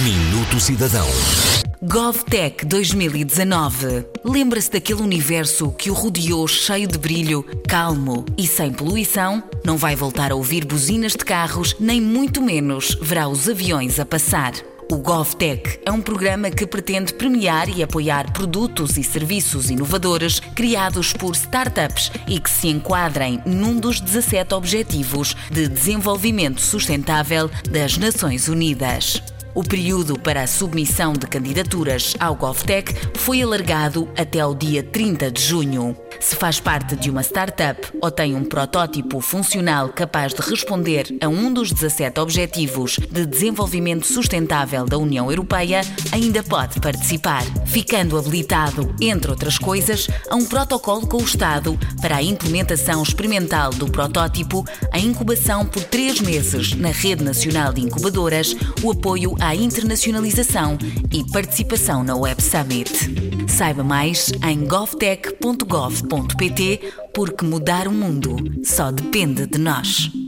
Minuto Cidadão. GovTech 2019. Lembra-se daquele universo que o rodeou cheio de brilho, calmo e sem poluição? Não vai voltar a ouvir buzinas de carros, nem muito menos verá os aviões a passar. O GovTech é um programa que pretende premiar e apoiar produtos e serviços inovadores criados por startups e que se enquadrem num dos 17 Objetivos de Desenvolvimento Sustentável das Nações Unidas. O período para a submissão de candidaturas ao GovTech foi alargado até ao dia 30 de junho. Se faz parte de uma startup ou tem um protótipo funcional capaz de responder a um dos 17 Objetivos de Desenvolvimento Sustentável da União Europeia, ainda pode participar, ficando habilitado, entre outras coisas, a um protocolo com o Estado para a implementação experimental do protótipo, a incubação por três meses na Rede Nacional de Incubadoras, o apoio à internacionalização e participação na Web Summit. Saiba mais em govtech.gov.pt porque mudar o mundo só depende de nós.